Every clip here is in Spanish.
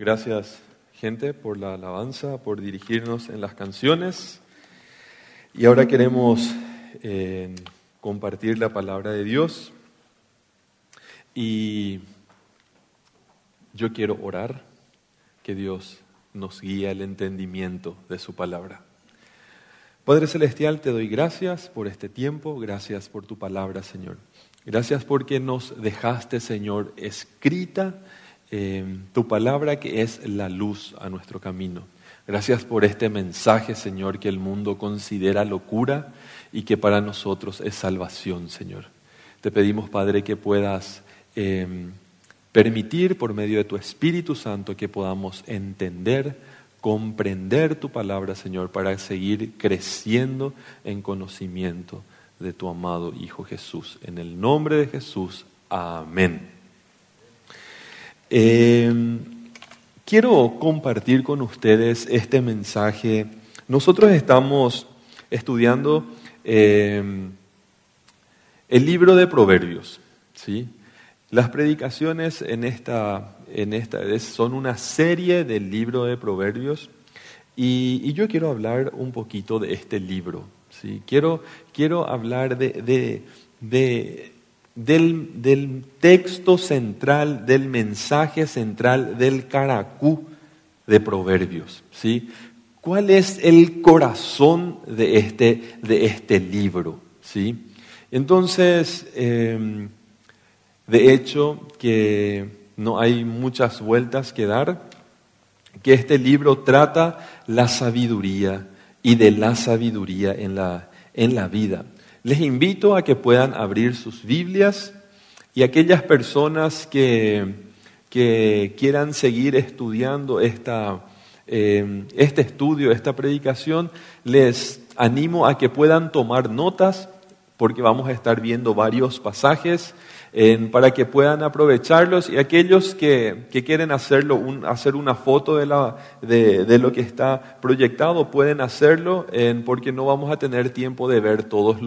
Gracias, gente, por la alabanza, por dirigirnos en las canciones. Y ahora queremos eh, compartir la palabra de Dios. Y yo quiero orar que Dios nos guíe al entendimiento de su palabra. Padre Celestial, te doy gracias por este tiempo, gracias por tu palabra, Señor. Gracias porque nos dejaste, Señor, escrita eh, tu palabra que es la luz a nuestro camino. Gracias por este mensaje, Señor, que el mundo considera locura y que para nosotros es salvación, Señor. Te pedimos, Padre, que puedas eh, permitir por medio de tu Espíritu Santo que podamos entender, comprender tu palabra, Señor, para seguir creciendo en conocimiento de tu amado Hijo Jesús. En el nombre de Jesús, amén. Eh, quiero compartir con ustedes este mensaje. Nosotros estamos estudiando eh, el libro de Proverbios, ¿sí? Las predicaciones en esta, en esta son una serie del libro de Proverbios y, yo quiero hablar un poquito de este libro. ¿sí? Quiero, quiero hablar de, de, del, del, texto central, del mensaje central, del caracú de Proverbios. ¿sí? ¿Cuál es el corazón de este, de este libro? ¿sí? Entonces, eh, de hecho, que no hay muchas vueltas que dar, que este libro trata la sabiduría y de la sabiduría en la, en la vida. Les invito a que puedan abrir sus Biblias y aquellas personas que, quieran seguir estudiando esta, eh, este estudio, esta predicación, les animo a que puedan tomar notas porque vamos a estar viendo varios pasajes para que puedan aprovecharlos y aquellos que, quieren hacerlo, hacer una foto de, la, de, lo que está proyectado pueden hacerlo porque no vamos a tener tiempo de ver todas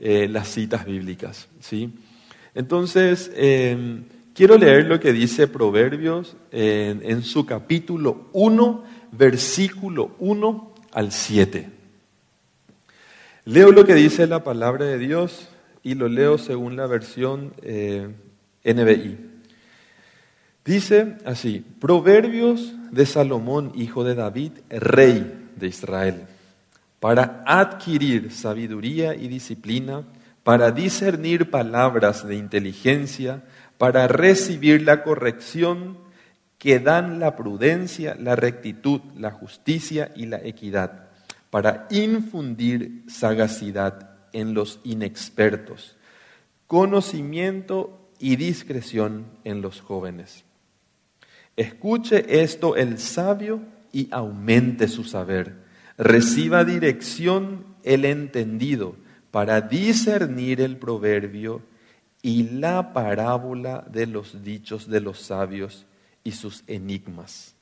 eh, las citas bíblicas. ¿sí? Entonces, em, quiero leer lo que dice Proverbios en, en su capítulo 1, versículo 1 al 7. Leo lo que dice la palabra de Dios y lo leo según la versión eh, NBI. Dice así, Proverbios de Salomón, hijo de David, rey de Israel, para adquirir sabiduría y disciplina, para discernir palabras de inteligencia, para recibir la corrección que dan la prudencia, la rectitud, la justicia y la equidad, para infundir sagacidad en los inexpertos, conocimiento y discreción en los jóvenes. Escuche esto el sabio y aumente su saber. Reciba dirección el entendido para discernir el proverbio y la parábola de los dichos de los sabios y sus enigmas.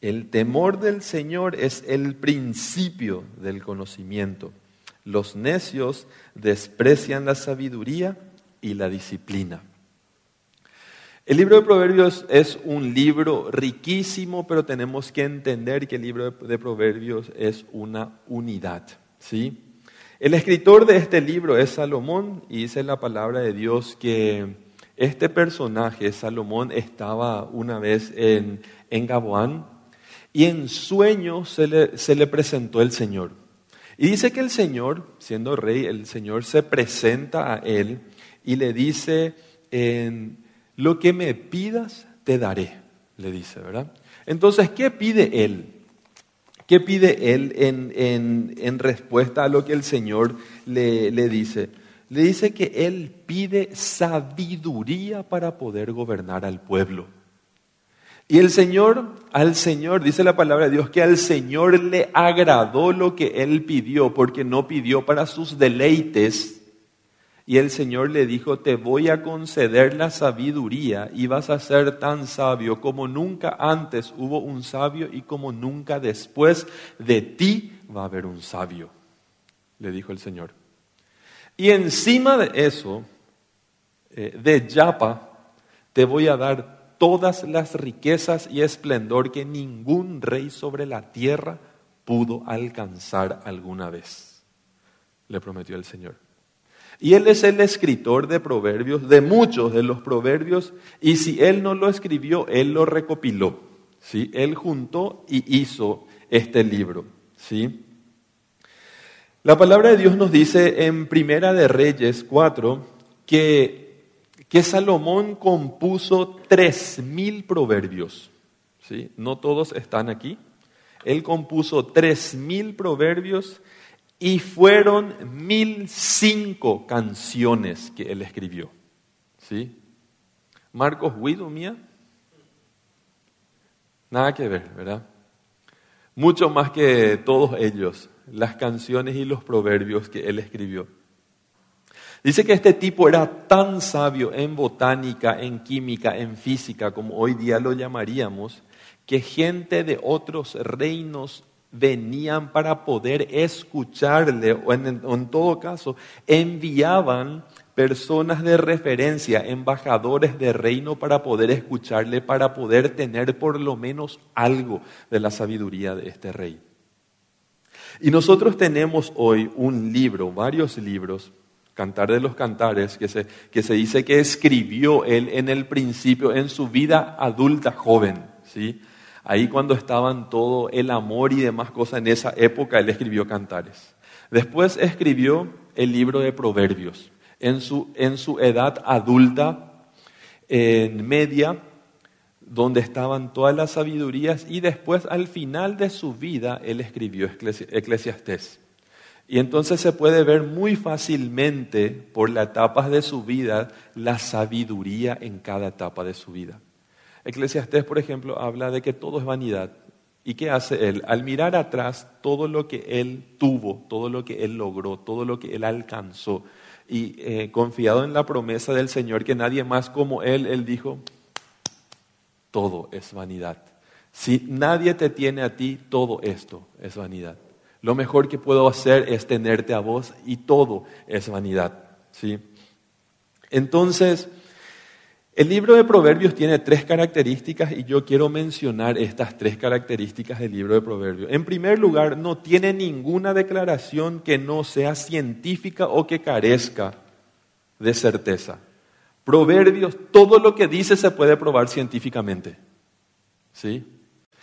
El temor del Señor es el principio del conocimiento los necios desprecian la sabiduría y la disciplina. El libro de Proverbios es un libro riquísimo, pero tenemos que entender que el libro de Proverbios es una unidad. ¿sí? El escritor de este libro es Salomón y dice la palabra de Dios que este personaje, Salomón, estaba una vez en, en Gaboán y en sueño se le, se le presentó el Señor. Y dice que el Señor, siendo rey, el Señor se presenta a él y le dice, en lo que me pidas, te daré, le dice, ¿verdad? Entonces, ¿qué pide él? ¿Qué pide él en, en, respuesta a lo que el Señor le, le dice? Le dice que él pide sabiduría para poder gobernar al pueblo. Y el Señor, al Señor, dice la palabra de Dios, que al Señor le agradó lo que él pidió, porque no pidió para sus deleites. Y el Señor le dijo, te voy a conceder la sabiduría y vas a ser tan sabio como nunca antes hubo un sabio y como nunca después de ti va a haber un sabio, le dijo el Señor. Y encima de eso, eh, de Yapa, te voy a dar todas las riquezas y esplendor que ningún rey sobre la tierra pudo alcanzar alguna vez, le prometió el Señor. Y él es el escritor de proverbios, de muchos de los proverbios, y si él no lo escribió, él lo recopiló. ¿sí? Él juntó y hizo este libro. ¿sí? La palabra de Dios nos dice en Primera de Reyes 4 que, que Salomón compuso tres mil proverbios. ¿sí? No todos están aquí. Él compuso tres mil proverbios y fueron mil cinco canciones que él escribió. ¿Sí? Marcos Guido, mía. Nada que ver, ¿verdad? Mucho más que todos ellos, las canciones y los proverbios que él escribió. Dice que este tipo era tan sabio en botánica, en química, en física, como hoy día lo llamaríamos, que gente de otros reinos venían para poder escucharle, o en, todo caso, enviaban personas de referencia, embajadores de reino para poder escucharle, para poder tener por lo menos algo de la sabiduría de este rey. Y nosotros tenemos hoy un libro, varios libros, Cantar de los Cantares, que se, que se dice que escribió él en el principio, en su vida adulta joven, ¿sí? Ahí cuando estaban todo el amor y demás cosas en esa época, él escribió cantares. Después escribió el libro de Proverbios. En su, en su edad adulta, en media, donde estaban todas las sabidurías, y después al final de su vida, él escribió Eclesiastés. Y entonces se puede ver muy fácilmente por las etapas de su vida la sabiduría en cada etapa de su vida. Eclesiastés, por ejemplo, habla de que todo es vanidad. ¿Y qué hace él? Al mirar atrás todo lo que él tuvo, todo lo que él logró, todo lo que él alcanzó, y eh, confiado en la promesa del Señor que nadie más como él, él dijo, todo es vanidad. Si nadie te tiene a ti, todo esto es vanidad. Lo mejor que puedo hacer es tenerte a vos y todo es vanidad. ¿sí? Entonces, el libro de Proverbios tiene tres características y yo quiero mencionar estas tres características del libro de Proverbios. En primer lugar, no tiene ninguna declaración que no sea científica o que carezca de certeza. Proverbios, todo lo que dice se puede probar científicamente. ¿Sí?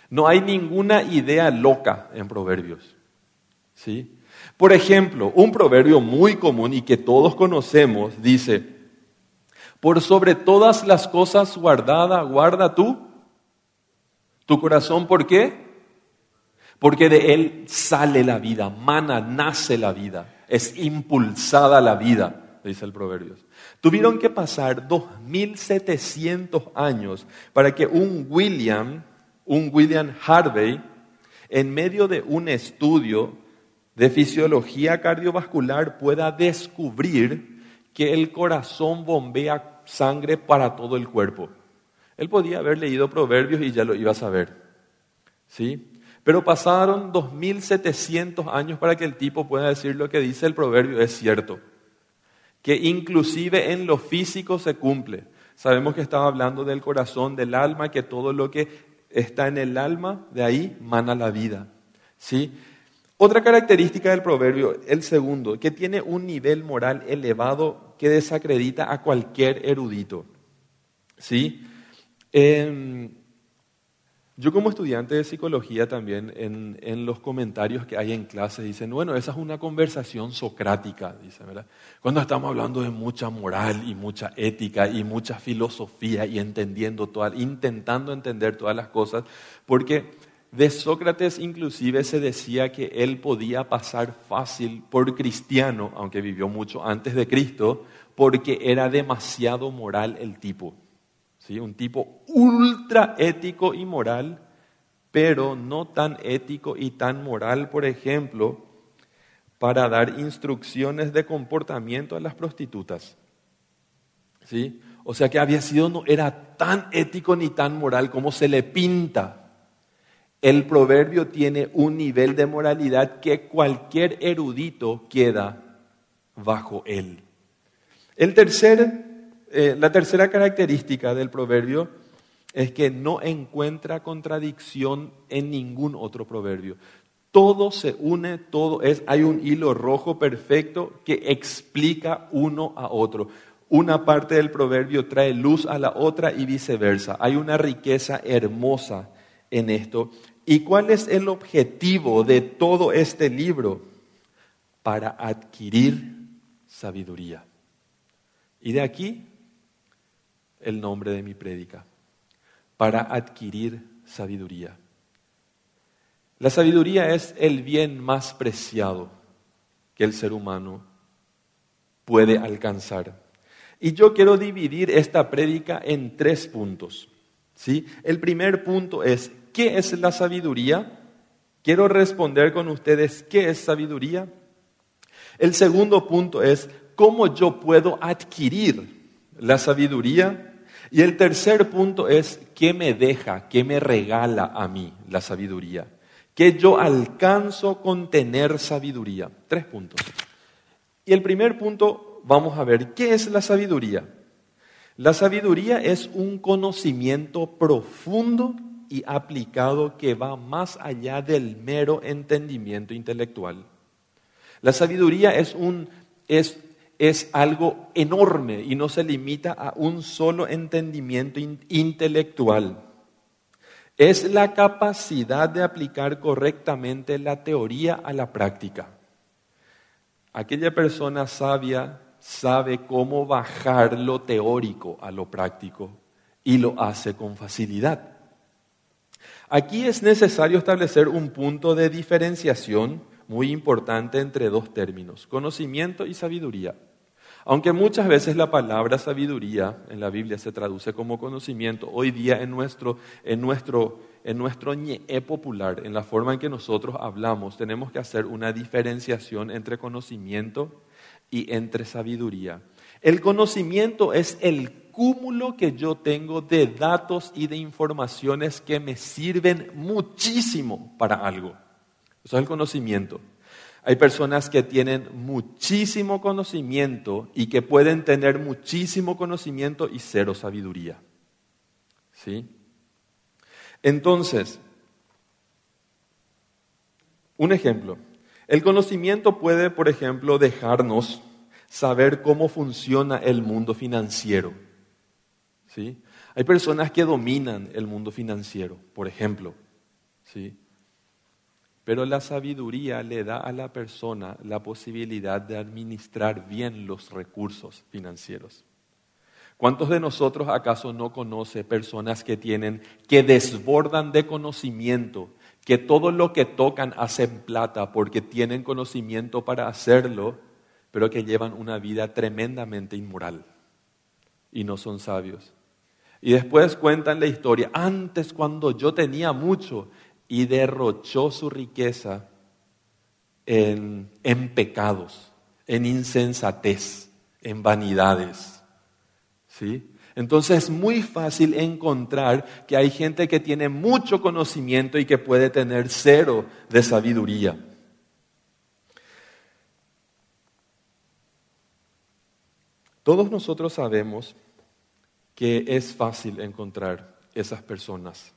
No hay ninguna idea loca en Proverbios. ¿Sí? Por ejemplo, un proverbio muy común y que todos conocemos dice, por sobre todas las cosas guardada, guarda tú tu corazón. ¿Por qué? Porque de él sale la vida, mana, nace la vida, es impulsada la vida, dice el proverbio. Tuvieron que pasar 2700 años para que un William, un William Harvey, en medio de un estudio de fisiología cardiovascular pueda descubrir que el corazón bombea sangre para todo el cuerpo. Él podía haber leído proverbios y ya lo iba a saber. ¿Sí? Pero pasaron 2700 años para que el tipo pueda decir lo que dice el proverbio es cierto. Que inclusive en lo físico se cumple. Sabemos que estaba hablando del corazón, del alma, que todo lo que está en el alma, de ahí mana la vida. ¿Sí? Otra característica del proverbio, el segundo, que tiene un nivel moral elevado que desacredita a cualquier erudito. ¿Sí? Em, yo como estudiante de psicología también, en, los comentarios que hay en clase, dicen, bueno, esa es una conversación socrática, dice, ¿verdad? Cuando estamos hablando de mucha moral y mucha ética y mucha filosofía y entendiendo todas, intentando entender todas las cosas, porque de Sócrates inclusive se decía que él podía pasar fácil por cristiano, aunque vivió mucho antes de Cristo, porque era demasiado moral el tipo. ¿Sí? Un tipo ultra ético y moral, pero no tan ético y tan moral, por ejemplo, para dar instrucciones de comportamiento a las prostitutas. ¿Sí? O sea que había sido, no era tan ético ni tan moral como se le pinta el proverbio tiene un nivel de moralidad que cualquier erudito queda bajo él. El tercer, eh, la tercera característica del proverbio es que no encuentra contradicción en ningún otro proverbio. Todo se une, todo es, hay un hilo rojo perfecto que explica uno a otro. Una parte del proverbio trae luz a la otra y viceversa. Hay una riqueza hermosa en esto. ¿Y cuál es el objetivo de todo este libro? Para adquirir sabiduría. Y de aquí el nombre de mi prédica. Para adquirir sabiduría. La sabiduría es el bien más preciado que el ser humano puede alcanzar. Y yo quiero dividir esta prédica en tres puntos. ¿sí? El primer punto es, ¿qué es la sabiduría? Quiero responder con ustedes, ¿qué es sabiduría? El segundo punto es, ¿cómo yo puedo adquirir la sabiduría? Y el tercer punto es, ¿qué me deja, qué me regala a mí la sabiduría? que yo alcanzo con tener sabiduría. Tres puntos. Y el primer punto, vamos a ver, ¿qué es la sabiduría? La sabiduría es un conocimiento profundo y aplicado que va más allá del mero entendimiento intelectual. La sabiduría es, algo enorme y no se limita a un solo entendimiento intelectual es la capacidad de aplicar correctamente la teoría a la práctica. Aquella persona sabia sabe cómo bajar lo teórico a lo práctico y lo hace con facilidad. Aquí es necesario establecer un punto de diferenciación muy importante entre dos términos, conocimiento y sabiduría. Aunque muchas veces la palabra sabiduría en la Biblia se traduce como conocimiento, hoy día en nuestro, en nuestro, en nuestro ñe popular, en la forma en que nosotros hablamos, tenemos que hacer una diferenciación entre conocimiento y entre sabiduría. El conocimiento es el cúmulo que yo tengo de datos y de informaciones que me sirven muchísimo para algo. Eso es el conocimiento. Hay personas que tienen muchísimo conocimiento y que pueden tener muchísimo conocimiento y cero sabiduría. ¿Sí? Entonces, un ejemplo. El conocimiento puede, por ejemplo, dejarnos saber cómo funciona el mundo financiero. ¿Sí? Hay personas que dominan el mundo financiero, por ejemplo. ¿Sí? Pero la sabiduría le da a la persona la posibilidad de administrar bien los recursos financieros. ¿Cuántos de nosotros acaso no conoce personas que tienen, que desbordan de conocimiento, que todo lo que tocan hacen plata porque tienen conocimiento para hacerlo, pero que llevan una vida tremendamente inmoral y no son sabios? Y después cuentan la historia, antes cuando yo tenía mucho y derrochó su riqueza en, pecados, en insensatez, en vanidades. ¿Sí? Entonces es muy fácil encontrar que hay gente que tiene mucho conocimiento y que puede tener cero de sabiduría. Todos nosotros sabemos que es fácil encontrar esas personas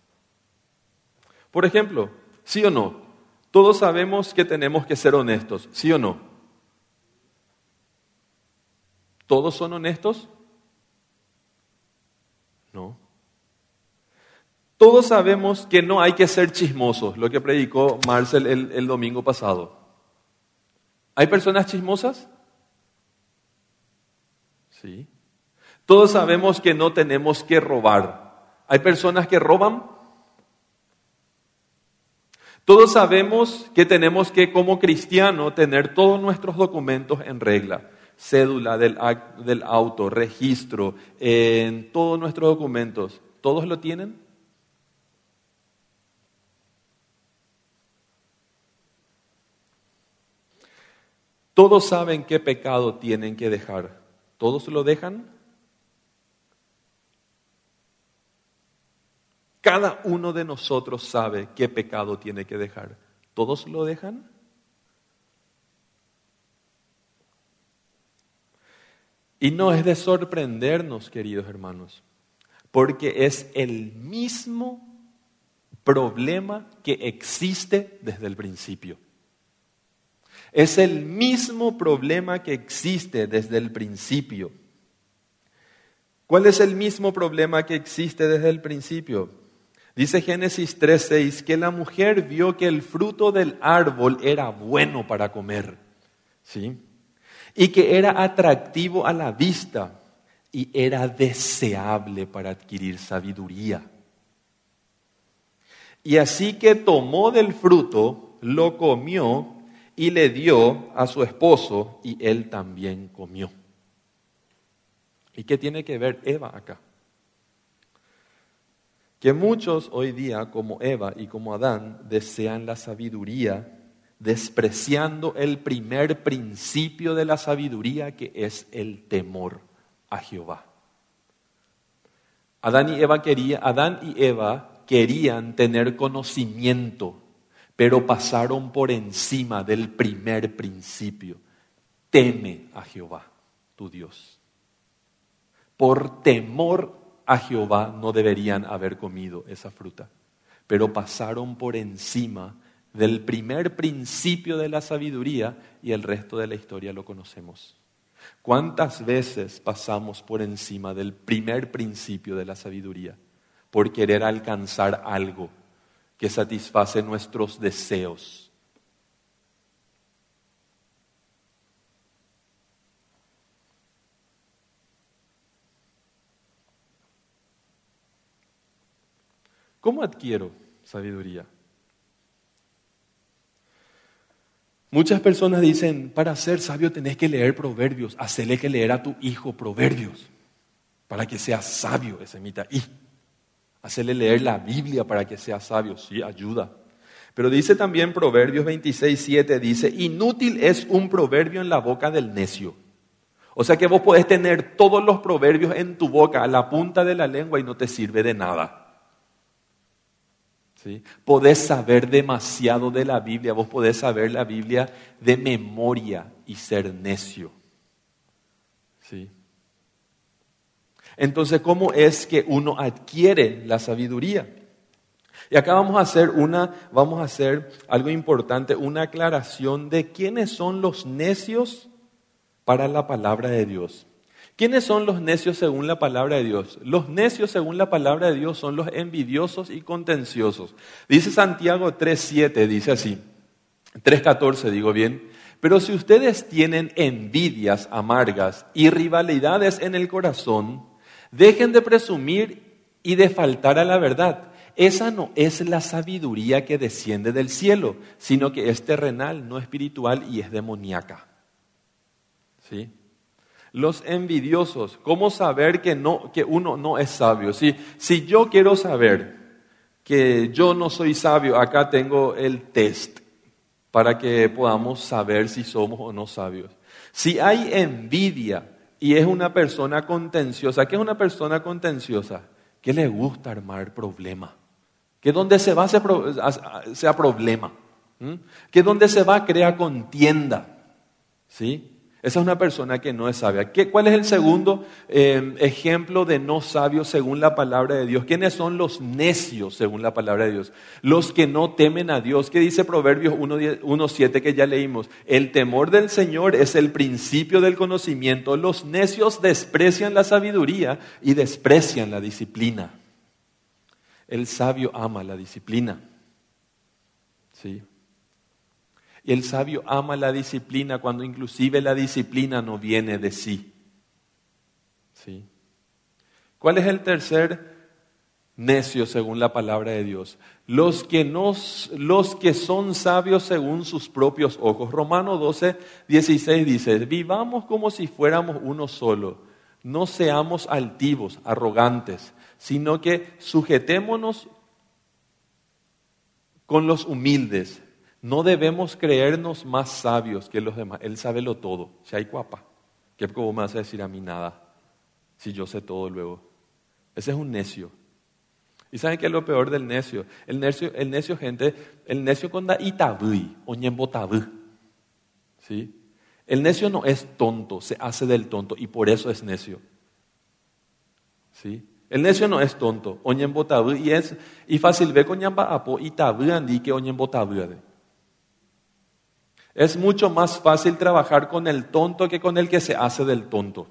por ejemplo, ¿sí o no? Todos sabemos que tenemos que ser honestos, ¿sí o no? ¿Todos son honestos? No. Todos sabemos que no hay que ser chismosos, lo que predicó Marcel el, el domingo pasado. ¿Hay personas chismosas? Sí. Todos sabemos que no tenemos que robar. ¿Hay personas que roban? Todos sabemos que tenemos que, como cristiano, tener todos nuestros documentos en regla. Cédula del, auto, registro, en todos nuestros documentos. ¿Todos lo tienen? Todos saben qué pecado tienen que dejar. ¿Todos lo dejan? Cada uno de nosotros sabe qué pecado tiene que dejar. ¿Todos lo dejan? Y no es de sorprendernos, queridos hermanos, porque es el mismo problema que existe desde el principio. Es el mismo problema que existe desde el principio. ¿Cuál es el mismo problema que existe desde el principio? Dice Génesis 3:6 que la mujer vio que el fruto del árbol era bueno para comer, ¿sí? Y que era atractivo a la vista y era deseable para adquirir sabiduría. Y así que tomó del fruto, lo comió y le dio a su esposo y él también comió. ¿Y qué tiene que ver Eva acá? Que muchos hoy día, como Eva y como Adán, desean la sabiduría, despreciando el primer principio de la sabiduría, que es el temor a Jehová. Adán y Eva, quería, Adán y Eva querían tener conocimiento, pero pasaron por encima del primer principio. Teme a Jehová, tu Dios por temor a Jehová no deberían haber comido esa fruta, pero pasaron por encima del primer principio de la sabiduría y el resto de la historia lo conocemos. ¿Cuántas veces pasamos por encima del primer principio de la sabiduría por querer alcanzar algo que satisface nuestros deseos? ¿Cómo adquiero sabiduría? Muchas personas dicen, para ser sabio tenés que leer proverbios, hacerle que leer a tu hijo proverbios, para que sea sabio, ese mita y. Hacerle leer la Biblia para que sea sabio, sí, ayuda. Pero dice también Proverbios 26, 7, dice, inútil es un proverbio en la boca del necio. O sea que vos podés tener todos los proverbios en tu boca, a la punta de la lengua, y no te sirve de nada. Podés saber demasiado de la Biblia, vos podés saber la Biblia de memoria y ser necio. ¿sí? Entonces, ¿cómo es que uno adquiere la sabiduría? Y acá vamos a hacer una, vamos a hacer algo importante, una aclaración de quiénes son los necios para la palabra de Dios. ¿Quiénes son los necios según la palabra de Dios? Los necios según la palabra de Dios son los envidiosos y contenciosos. Dice Santiago 3.7, dice así, 3.14 digo bien, pero si ustedes tienen envidias amargas y rivalidades en el corazón, dejen de presumir y de faltar a la verdad. Esa no es la sabiduría que desciende del cielo, sino que es terrenal, no espiritual y es demoníaca. ¿Sí? Los envidiosos, ¿cómo saber que, no, que uno no es sabio? Si, si yo quiero saber que yo no soy sabio, acá tengo el test para que podamos saber si somos o no sabios. Si hay envidia y es una persona contenciosa, ¿qué es una persona contenciosa? Que le gusta armar problema. Que donde se va sea problema. Que donde se va crea contienda. ¿Sí? Esa es una persona que no es sabia. ¿Cuál es el segundo em, ejemplo de no sabio según la palabra de Dios? ¿Quiénes son los necios según la palabra de Dios? Los que no temen a Dios. ¿Qué dice Proverbios 1.7 que ya leímos? El temor del Señor es el principio del conocimiento. Los necios desprecian la sabiduría y desprecian la disciplina. El sabio ama la disciplina. ¿Sí? El sabio ama la disciplina cuando inclusive la disciplina no viene de sí. ¿Sí? ¿Cuál es el tercer necio según la palabra de Dios? Los que, los que son sabios según sus propios ojos. Romano 12, 16 dice, vivamos como si fuéramos uno solo. No seamos altivos, arrogantes, sino que sujetémonos con los humildes no debemos creernos más sabios que los demás. Él sabe lo todo. Si hay guapa, ¿qué me vas decir a mí nada? Si yo sé todo luego. Ese es un necio. ¿Y saben qué es lo peor del necio? El necio, el necio gente, el necio con da itabui, o ¿Sí? El necio no es tonto, se hace del tonto y por eso es necio. ¿Sí? El necio no es tonto. Y es y fácil ve con tabú que. Es mucho más fácil trabajar con el tonto que con el que se hace del tonto.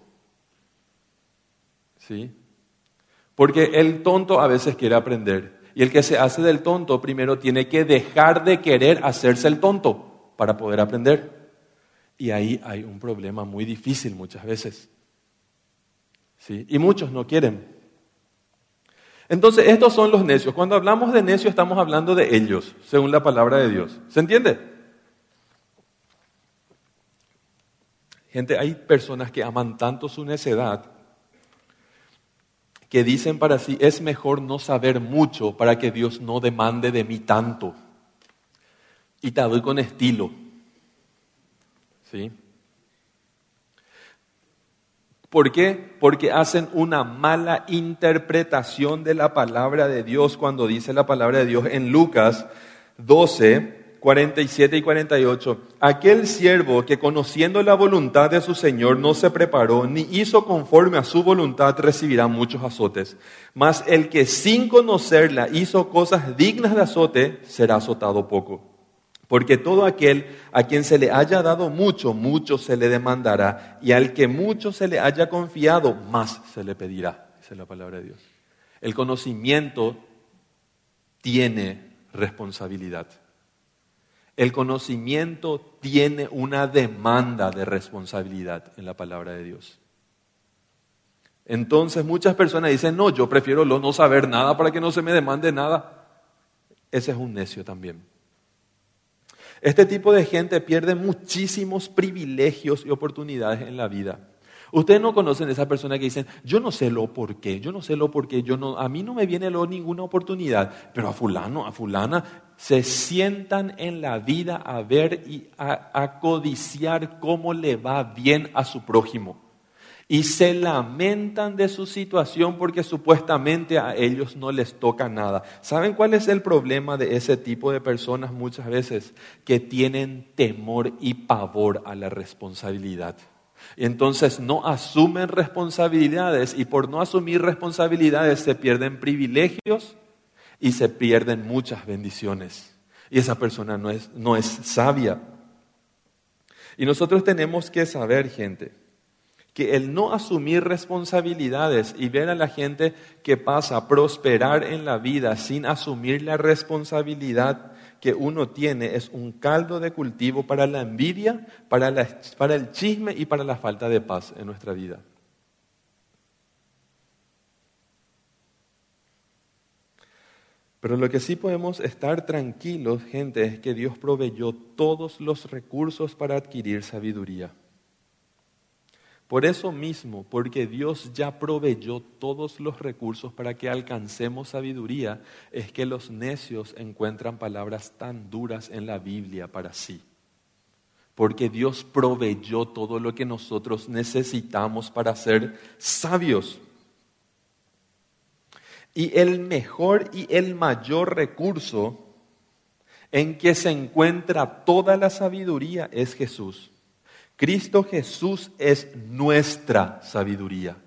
¿Sí? Porque el tonto a veces quiere aprender. Y el que se hace del tonto primero tiene que dejar de querer hacerse el tonto para poder aprender. Y ahí hay un problema muy difícil muchas veces. ¿Sí? Y muchos no quieren. Entonces, estos son los necios. Cuando hablamos de necios, estamos hablando de ellos, según la palabra de Dios. ¿Se entiende? Gente, hay personas que aman tanto su necedad que dicen para sí, es mejor no saber mucho para que Dios no demande de mí tanto. Y te doy con estilo. ¿Sí? ¿Por qué? Porque hacen una mala interpretación de la palabra de Dios cuando dice la palabra de Dios en Lucas 12, 47 y 48. Aquel siervo que conociendo la voluntad de su Señor no se preparó ni hizo conforme a su voluntad recibirá muchos azotes. Mas el que sin conocerla hizo cosas dignas de azote será azotado poco. Porque todo aquel a quien se le haya dado mucho, mucho se le demandará. Y al que mucho se le haya confiado, más se le pedirá. Esa es la palabra de Dios. El conocimiento tiene responsabilidad. El conocimiento tiene una demanda de responsabilidad en la palabra de Dios. Entonces muchas personas dicen, no, yo prefiero no saber nada para que no se me demande nada. Ese es un necio también. Este tipo de gente pierde muchísimos privilegios y oportunidades en la vida. Ustedes no conocen a esa persona que dicen, yo no sé lo por qué, yo no sé lo por qué, yo no, a mí no me viene lo ninguna oportunidad, pero a fulano, a fulana, se sientan en la vida a ver y a, codiciar cómo le va bien a su prójimo. Y se lamentan de su situación porque supuestamente a ellos no les toca nada. ¿Saben cuál es el problema de ese tipo de personas muchas veces? Que tienen temor y pavor a la responsabilidad. Entonces no asumen responsabilidades y por no asumir responsabilidades se pierden privilegios y se pierden muchas bendiciones. Y esa persona no es, no es sabia. Y nosotros tenemos que saber, gente, que el no asumir responsabilidades y ver a la gente que pasa a prosperar en la vida sin asumir la responsabilidad que uno tiene es un caldo de cultivo para la envidia, para, para el chisme y para la falta de paz en nuestra vida. Pero lo que sí podemos estar tranquilos, gente, es que Dios proveyó todos los recursos para adquirir sabiduría. Por eso mismo, porque Dios ya proveyó todos los recursos para que alcancemos sabiduría, es que los necios encuentran palabras tan duras en la Biblia para sí. Porque Dios proveyó todo lo que nosotros necesitamos para ser sabios. Y el mejor y el mayor recurso en que se encuentra toda la sabiduría es Jesús. Cristo Jesús es nuestra sabiduría.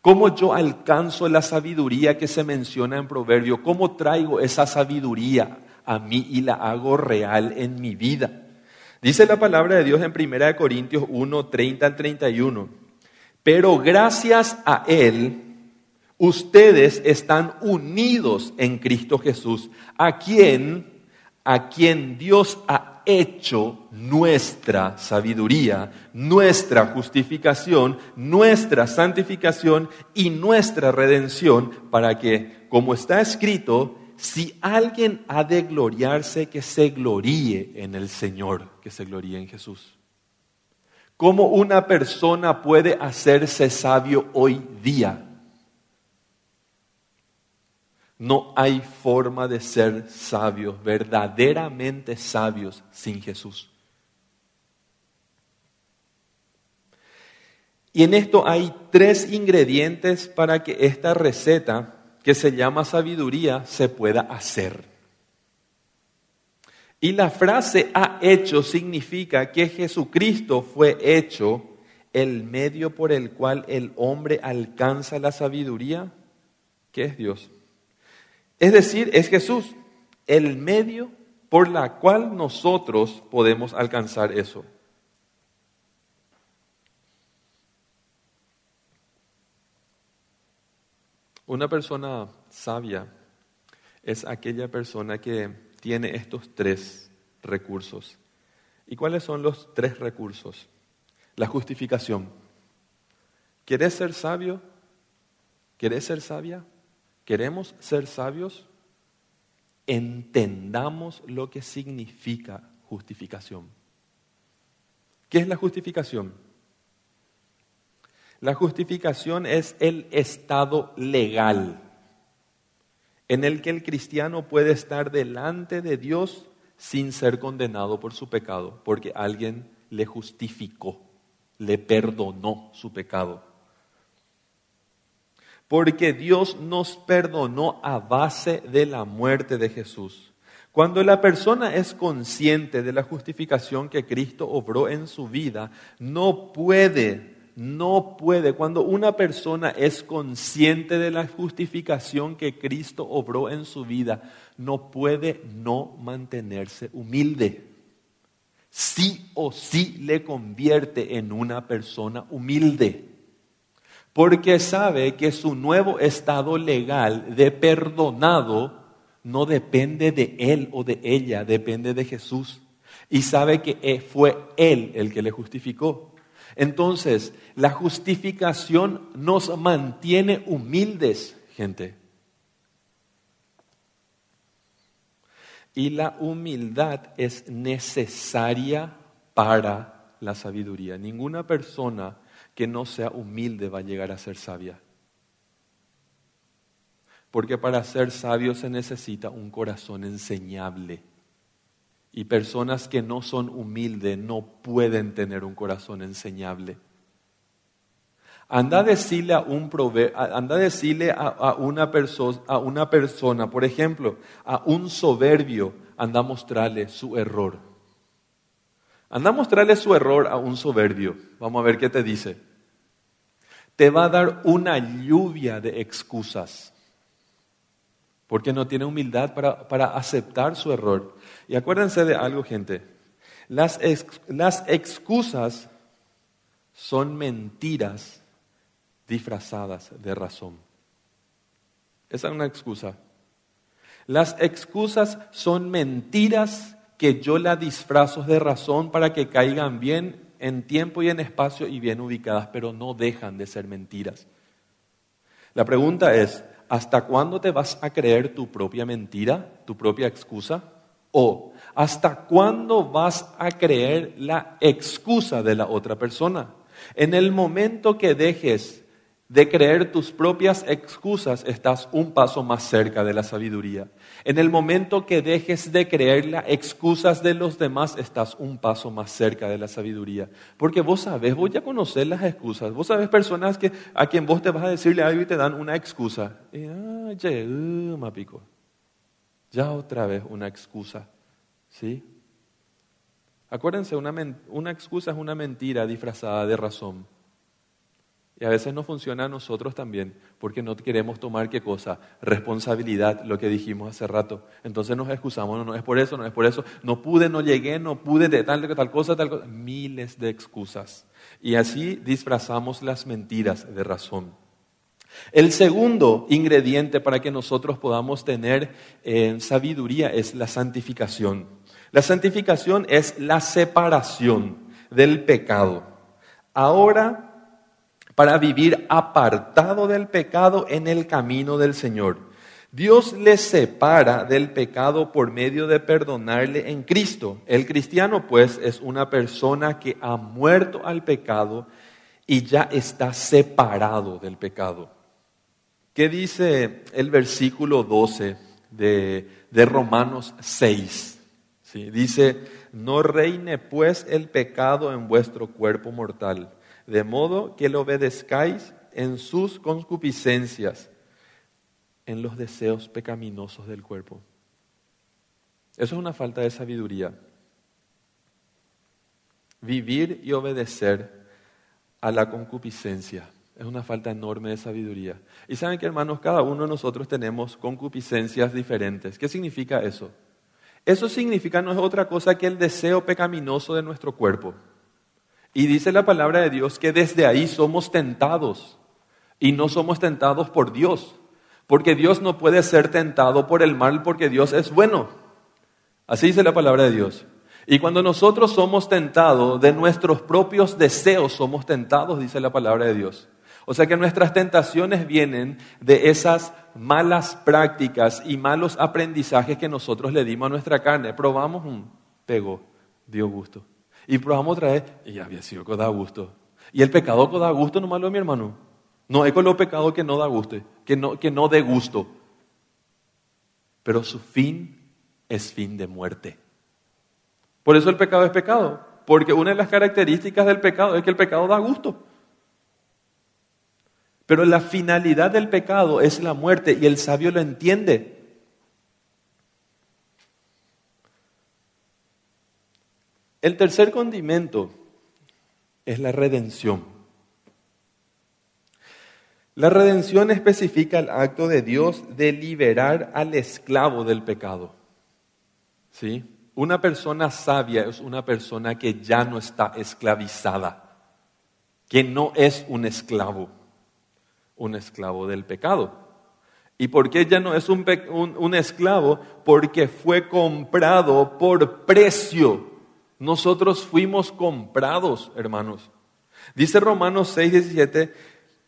¿Cómo yo alcanzo la sabiduría que se menciona en Proverbio? ¿Cómo traigo esa sabiduría a mí y la hago real en mi vida? Dice la palabra de Dios en 1 Corintios 1, 30 al 31. Pero gracias a Él, ustedes están unidos en Cristo Jesús, a quien, a quien Dios ha hecho nuestra sabiduría, nuestra justificación, nuestra santificación y nuestra redención para que, como está escrito, si alguien ha de gloriarse, que se gloríe en el Señor, que se gloríe en Jesús. ¿Cómo una persona puede hacerse sabio hoy día? No hay forma de ser sabios, verdaderamente sabios, sin Jesús. Y en esto hay tres ingredientes para que esta receta, que se llama sabiduría, se pueda hacer. Y la frase ha hecho significa que Jesucristo fue hecho el medio por el cual el hombre alcanza la sabiduría, ¿qué es Dios? Es decir, es Jesús, el medio por la cual nosotros podemos alcanzar eso. Una persona sabia es aquella persona que tiene estos tres recursos. ¿Y cuáles son los tres recursos? La justificación. ¿Quieres ser sabio? ¿Quieres ser sabia? ¿Queremos ser sabios? Entendamos lo que significa justificación. ¿Qué es la justificación? La justificación es el estado legal en el que el cristiano puede estar delante de Dios sin ser condenado por su pecado, porque alguien le justificó, le perdonó su pecado. Porque Dios nos perdonó a base de la muerte de Jesús. Cuando la persona es consciente de la justificación que Cristo obró en su vida, no puede no puede, cuando una persona es consciente de la justificación que Cristo obró en su vida, no puede no mantenerse humilde. Sí o sí le convierte en una persona humilde. Porque sabe que su nuevo estado legal de perdonado no depende de él o de ella, depende de Jesús. Y sabe que fue él el que le justificó. Entonces, la justificación nos mantiene humildes, gente. Y la humildad es necesaria para la sabiduría. Ninguna persona que no sea humilde va a llegar a ser sabia. Porque para ser sabio se necesita un corazón enseñable. Y personas que no son humildes no pueden tener un corazón enseñable. Anda a decirle a, un anda a, decirle a, una a una persona, por ejemplo, a un soberbio, anda a mostrarle su error. Anda a mostrarle su error a un soberbio. Vamos a ver qué te dice. Te va a dar una lluvia de excusas porque no tiene humildad para, aceptar su error. Y acuérdense de algo, gente. Las, las excusas son mentiras disfrazadas de razón. Esa es una excusa. Las excusas son mentiras que yo la disfrazo de razón para que caigan bien en tiempo y en espacio y bien ubicadas, pero no dejan de ser mentiras. La pregunta es, ¿hasta cuándo te vas a creer tu propia mentira, tu propia excusa? ¿O hasta cuándo vas a creer la excusa de la otra persona? En el momento que dejes de creer tus propias excusas, estás un paso más cerca de la sabiduría. En el momento que dejes de creer las excusas de los demás, estás un paso más cerca de la sabiduría. Porque vos sabés, vos ya conocés las excusas. Vos sabés personas que, a quien vos te vas a decirle algo y te dan una excusa. Y, ah, ya, uh. Ya otra vez una excusa. ¿Sí? Acuérdense, una excusa es una mentira disfrazada de razón. Y a veces no funciona a nosotros también, porque no queremos tomar qué cosa, responsabilidad, lo que dijimos hace rato. Entonces nos excusamos, no, no es por eso, no es por eso, no pude, no llegué, no pude de tal, de tal cosa, tal cosa. Miles de excusas. Y así disfrazamos las mentiras de razón. El segundo ingrediente para que nosotros podamos tener eh, sabiduría es la santificación. La santificación es la separación del pecado. Ahora para vivir apartado del pecado en el camino del Señor. Dios le separa del pecado por medio de perdonarle en Cristo. El cristiano pues es una persona que ha muerto al pecado y ya está separado del pecado. ¿Qué dice el versículo 12 de, Romanos 6? Dice, no reine pues el pecado en vuestro cuerpo mortal de modo que le obedezcáis en sus concupiscencias, en los deseos pecaminosos del cuerpo. Eso es una falta de sabiduría. Vivir y obedecer a la concupiscencia. Es una falta enorme de sabiduría. Y saben que, hermanos, cada uno de nosotros tenemos concupiscencias diferentes. ¿Qué significa eso? Eso significa no es otra cosa que el deseo pecaminoso de nuestro cuerpo. Y dice la palabra de Dios que desde ahí somos tentados. Y no somos tentados por Dios. Porque Dios no puede ser tentado por el mal porque Dios es bueno. Así dice la palabra de Dios. Y cuando nosotros somos tentados, de nuestros propios deseos somos tentados, dice la palabra de Dios. O sea que nuestras tentaciones vienen de esas malas prácticas y malos aprendizajes que nosotros le dimos a nuestra carne. Probamos un pego, dio gusto. Y probamos otra vez y había sido que da gusto. Y el pecado que da gusto no malo, mi hermano. No es con lo pecado que no da gusto, que no, que no dé gusto. Pero su fin es fin de muerte. Por eso el pecado es pecado. Porque una de las características del pecado es que el pecado da gusto. Pero la finalidad del pecado es la muerte y el sabio lo entiende. El tercer condimento es la redención. La redención especifica el acto de Dios de liberar al esclavo del pecado. ¿Sí? Una persona sabia es una persona que ya no está esclavizada, que no es un esclavo un esclavo del pecado. ¿Y por qué ya no es un, un, esclavo? Porque fue comprado por precio. Nosotros fuimos comprados, hermanos. Dice Romanos 6, 17,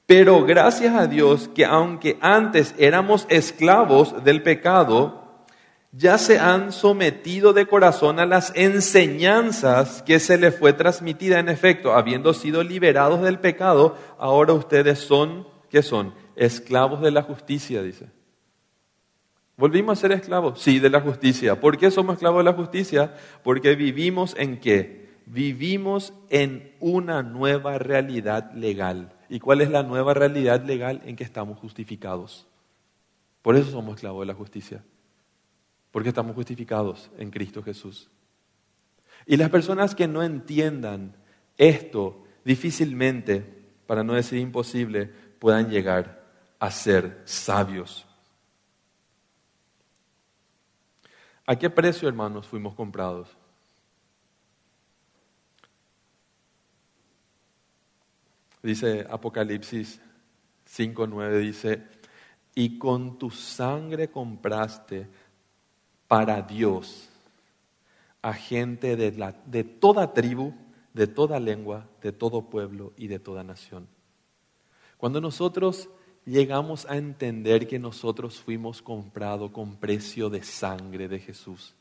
pero gracias a Dios que aunque antes éramos esclavos del pecado, ya se han sometido de corazón a las enseñanzas que se les fue transmitida. En efecto, habiendo sido liberados del pecado, ahora ustedes son ¿qué son? Esclavos de la justicia, dice. ¿Volvimos a ser esclavos? Sí, de la justicia. ¿Por qué somos esclavos de la justicia? Porque vivimos en qué? Vivimos en una nueva realidad legal. ¿Y cuál es la nueva realidad legal? En que estamos justificados. Por eso somos esclavos de la justicia. Porque estamos justificados en Cristo Jesús. Y las personas que no entiendan esto difícilmente, para no decir imposible, puedan llegar a ser sabios. ¿A qué precio, hermanos, fuimos comprados? Dice Apocalipsis 5.9, dice, y con tu sangre compraste para Dios a gente de, la, de toda tribu, de toda lengua, de todo pueblo y de toda nación. Cuando nosotros llegamos a entender que nosotros fuimos comprados con precio de sangre de Jesús,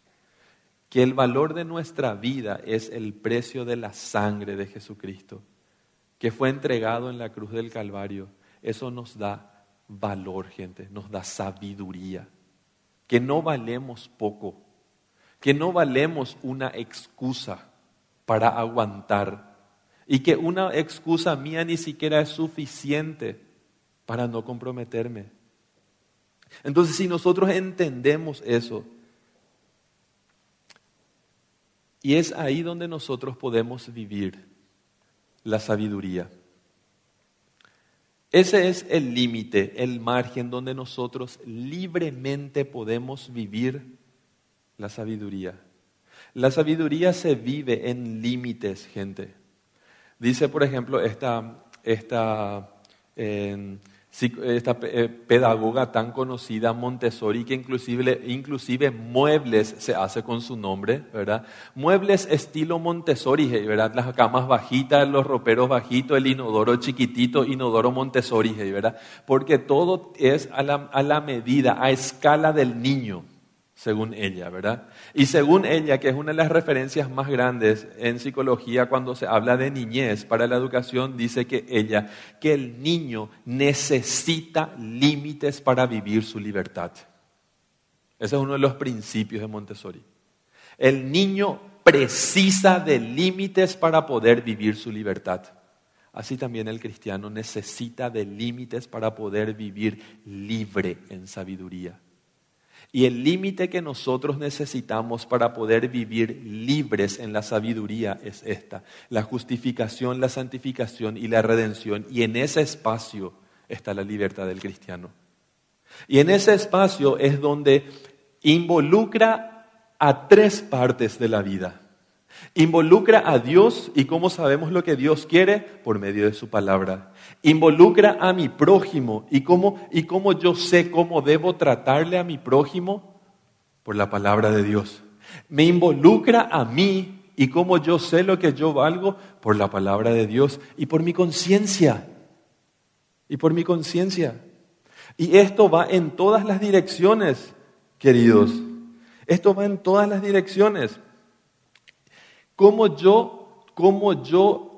que el valor de nuestra vida es el precio de la sangre de Jesucristo, que fue entregado en la cruz del Calvario, eso nos da valor, gente, nos da sabiduría, que no valemos poco, que no valemos una excusa para aguantar. Y que una excusa mía ni siquiera es suficiente para no comprometerme. Entonces, si nosotros entendemos eso, y es ahí donde nosotros podemos vivir la sabiduría. Ese es el límite, el margen donde nosotros libremente podemos vivir la sabiduría. La sabiduría se vive en límites, gente. Dice, por ejemplo, esta, esta, esta eh, pedagoga tan conocida, Montessori, que inclusive, inclusive muebles se hace con su nombre, ¿verdad? Muebles estilo Montessori, ¿verdad? Las camas bajitas, los roperos bajitos, el inodoro chiquitito, inodoro Montessori, ¿verdad? Porque todo es a la, a la medida, a escala del niño según ella, ¿verdad? Y según ella, que es una de las referencias más grandes en psicología cuando se habla de niñez para la educación, dice que ella, que el niño necesita límites para vivir su libertad. Ese es uno de los principios de Montessori. El niño precisa de límites para poder vivir su libertad. Así también el cristiano necesita de límites para poder vivir libre en sabiduría. Y el límite que nosotros necesitamos para poder vivir libres en la sabiduría es esta, la justificación, la santificación y la redención. Y en ese espacio está la libertad del cristiano. Y en ese espacio es donde involucra a tres partes de la vida. Involucra a Dios y cómo sabemos lo que Dios quiere por medio de su palabra. Involucra a mi prójimo y cómo, y cómo yo sé cómo debo tratarle a mi prójimo por la palabra de Dios. Me involucra a mí y cómo yo sé lo que yo valgo por la palabra de Dios y por mi conciencia. Y por mi conciencia. Y esto va en todas las direcciones, queridos. Esto va en todas las direcciones cómo yo, cómo yo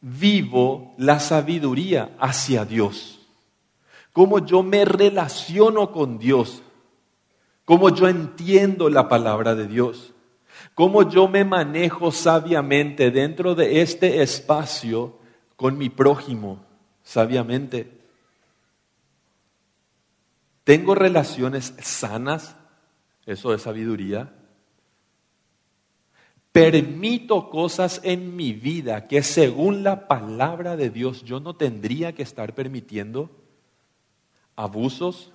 vivo la sabiduría hacia Dios, cómo yo me relaciono con Dios, cómo yo entiendo la palabra de Dios, cómo yo me manejo sabiamente dentro de este espacio con mi prójimo, sabiamente. ¿Tengo relaciones sanas? Eso es sabiduría permito cosas en mi vida que según la palabra de Dios yo no tendría que estar permitiendo, abusos,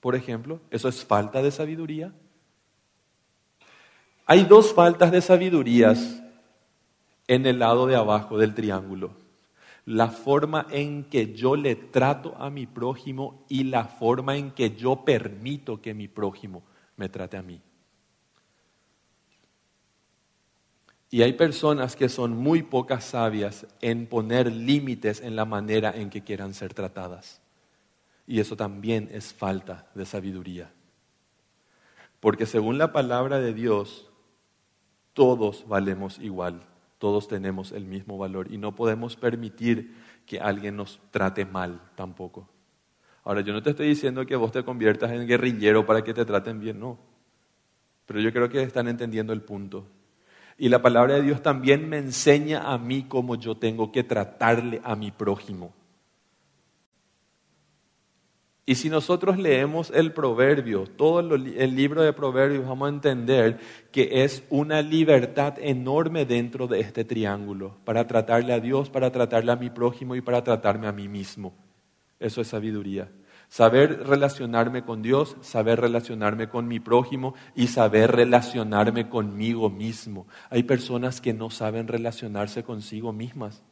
por ejemplo, eso es falta de sabiduría. Hay dos faltas de sabidurías en el lado de abajo del triángulo. La forma en que yo le trato a mi prójimo y la forma en que yo permito que mi prójimo me trate a mí. Y hay personas que son muy pocas sabias en poner límites en la manera en que quieran ser tratadas. Y eso también es falta de sabiduría. Porque según la palabra de Dios, todos valemos igual, todos tenemos el mismo valor y no podemos permitir que alguien nos trate mal tampoco. Ahora, yo no te estoy diciendo que vos te conviertas en guerrillero para que te traten bien, no. Pero yo creo que están entendiendo el punto. Y la palabra de Dios también me enseña a mí cómo yo tengo que tratarle a mi prójimo. Y si nosotros leemos el proverbio, todo el libro de proverbios, vamos a entender que es una libertad enorme dentro de este triángulo para tratarle a Dios, para tratarle a mi prójimo y para tratarme a mí mismo. Eso es sabiduría. Saber relacionarme con Dios, saber relacionarme con mi prójimo y saber relacionarme conmigo mismo. Hay personas que no saben relacionarse consigo mismas.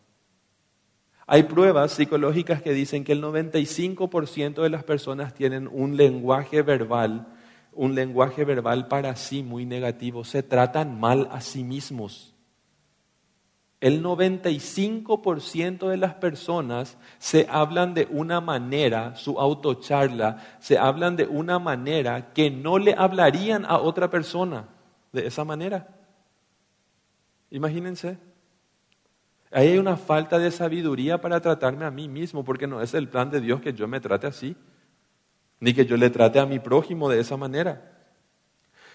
Hay pruebas psicológicas que dicen que el 95% de las personas tienen un lenguaje verbal, un lenguaje verbal para sí muy negativo. Se tratan mal a sí mismos. El 95% de las personas se hablan de una manera, su autocharla, se hablan de una manera que no le hablarían a otra persona de esa manera. Imagínense. Ahí hay una falta de sabiduría para tratarme a mí mismo, porque no es el plan de Dios que yo me trate así, ni que yo le trate a mi prójimo de esa manera.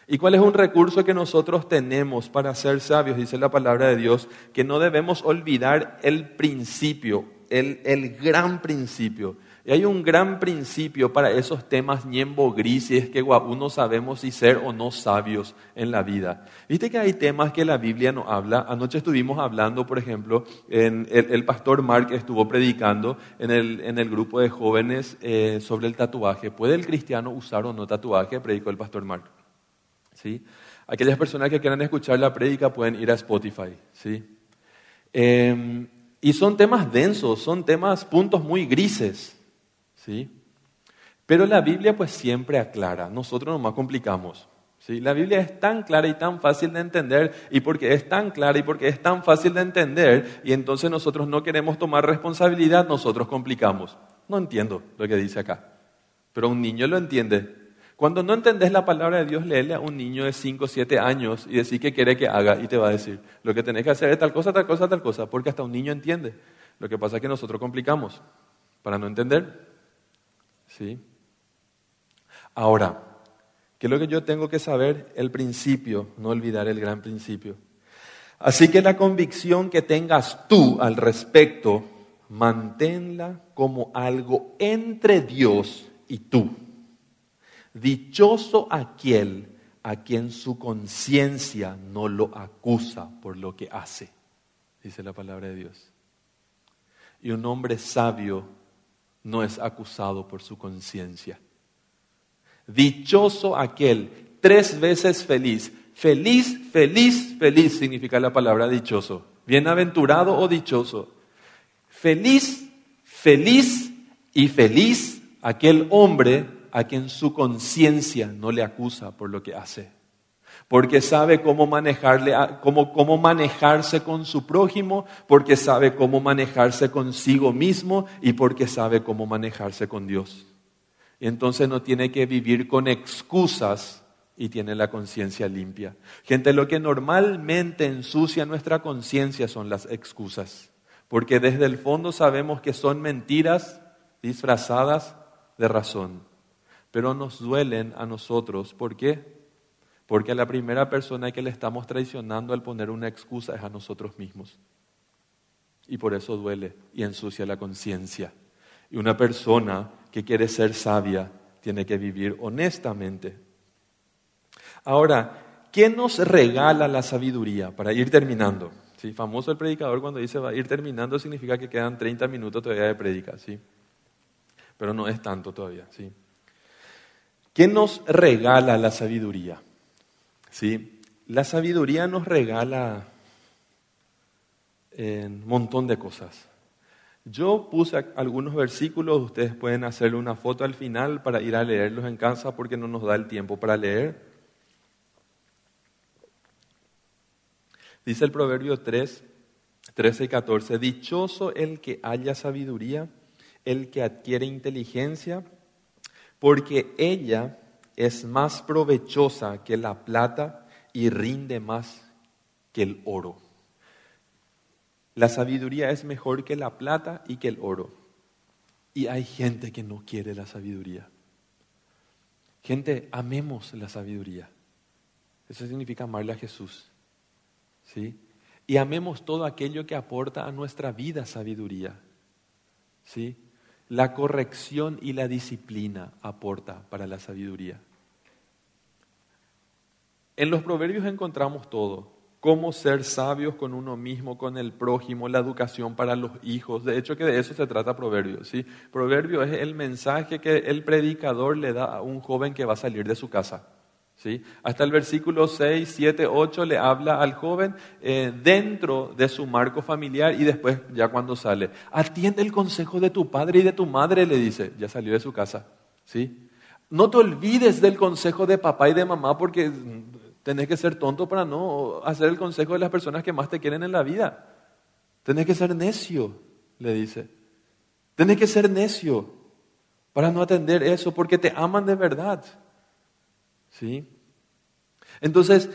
¿Y cuál es un recurso que nosotros tenemos para ser sabios? Dice la palabra de Dios, que no debemos olvidar el principio, el, el gran principio. Y hay un gran principio para esos temas ñembo grises que uno sabemos si ser o no sabios en la vida. Viste que hay temas que la Biblia no habla. Anoche estuvimos hablando, por ejemplo, en el, pastor Mark estuvo predicando en el, en el grupo de jóvenes eh, sobre el tatuaje. ¿Puede el cristiano usar o no tatuaje? Predicó el pastor Mark. ¿Sí? Aquellas personas que quieran escuchar la prédica pueden ir a Spotify, ¿sí? Em, y son temas densos, son temas, puntos muy grises, ¿sí? Pero la Biblia pues siempre aclara, nosotros nomás complicamos. ¿sí? La Biblia es tan clara y tan fácil de entender, y porque es tan clara y porque es tan fácil de entender, y entonces nosotros no queremos tomar responsabilidad, nosotros complicamos. No entiendo lo que dice acá, pero un niño lo entiende cuando no entendés la palabra de Dios, léele a un niño de 5 o 7 años y decir qué quiere que haga y te va a decir, lo que tenés que hacer es tal cosa, tal cosa, tal cosa, porque hasta un niño entiende. Lo que pasa es que nosotros complicamos para no entender. ¿Sí? Ahora, ¿qué es lo que yo tengo que saber? El principio, no olvidar el gran principio. Así que la convicción que tengas tú al respecto, manténla como algo entre Dios y tú Dichoso aquel a quien su conciencia no lo acusa por lo que hace, dice la palabra de Dios. Y un hombre sabio no es acusado por su conciencia. Dichoso aquel, tres veces feliz. Feliz, feliz, feliz significa la palabra dichoso. Bienaventurado o dichoso. Feliz, feliz y feliz aquel hombre a quien su conciencia no le acusa por lo que hace. Porque sabe cómo, manejarle, cómo, cómo manejarse con su prójimo, porque sabe cómo manejarse consigo mismo y porque sabe cómo manejarse con Dios. Entonces no tiene que vivir con excusas y tiene la conciencia limpia. Gente, lo que normalmente ensucia nuestra conciencia son las excusas, porque desde el fondo sabemos que son mentiras disfrazadas de razón pero nos duelen a nosotros. ¿Por qué? Porque a la primera persona que le estamos traicionando al poner una excusa es a nosotros mismos. Y por eso duele y ensucia la conciencia. Y una persona que quiere ser sabia tiene que vivir honestamente. Ahora, ¿qué nos regala la sabiduría? Para ir terminando. ¿Sí? Famoso el predicador cuando dice va a ir terminando significa que quedan 30 minutos todavía de predica. ¿sí? Pero no es tanto todavía. ¿sí? ¿Qué nos regala la sabiduría? ¿Sí? La sabiduría nos regala un montón de cosas. Yo puse algunos versículos, ustedes pueden hacerle una foto al final para ir a leerlos en casa porque no nos da el tiempo para leer. Dice el Proverbio 3, 13 y 14, dichoso el que haya sabiduría, el que adquiere inteligencia porque ella es más provechosa que la plata y rinde más que el oro. La sabiduría es mejor que la plata y que el oro. Y hay gente que no quiere la sabiduría. Gente, amemos la sabiduría. Eso significa amarle a Jesús. ¿Sí? Y amemos todo aquello que aporta a nuestra vida sabiduría. ¿Sí? La corrección y la disciplina aporta para la sabiduría. En los proverbios encontramos todo, cómo ser sabios con uno mismo, con el prójimo, la educación para los hijos. De hecho que de eso se trata Proverbios. ¿sí? Proverbio es el mensaje que el predicador le da a un joven que va a salir de su casa. ¿Sí? Hasta el versículo 6, 7, 8 le habla al joven eh, dentro de su marco familiar y después ya cuando sale. Atiende el consejo de tu padre y de tu madre, le dice, ya salió de su casa. ¿sí? No te olvides del consejo de papá y de mamá porque tenés que ser tonto para no hacer el consejo de las personas que más te quieren en la vida. Tenés que ser necio, le dice. Tenés que ser necio para no atender eso porque te aman de verdad. ¿Sí? Entonces,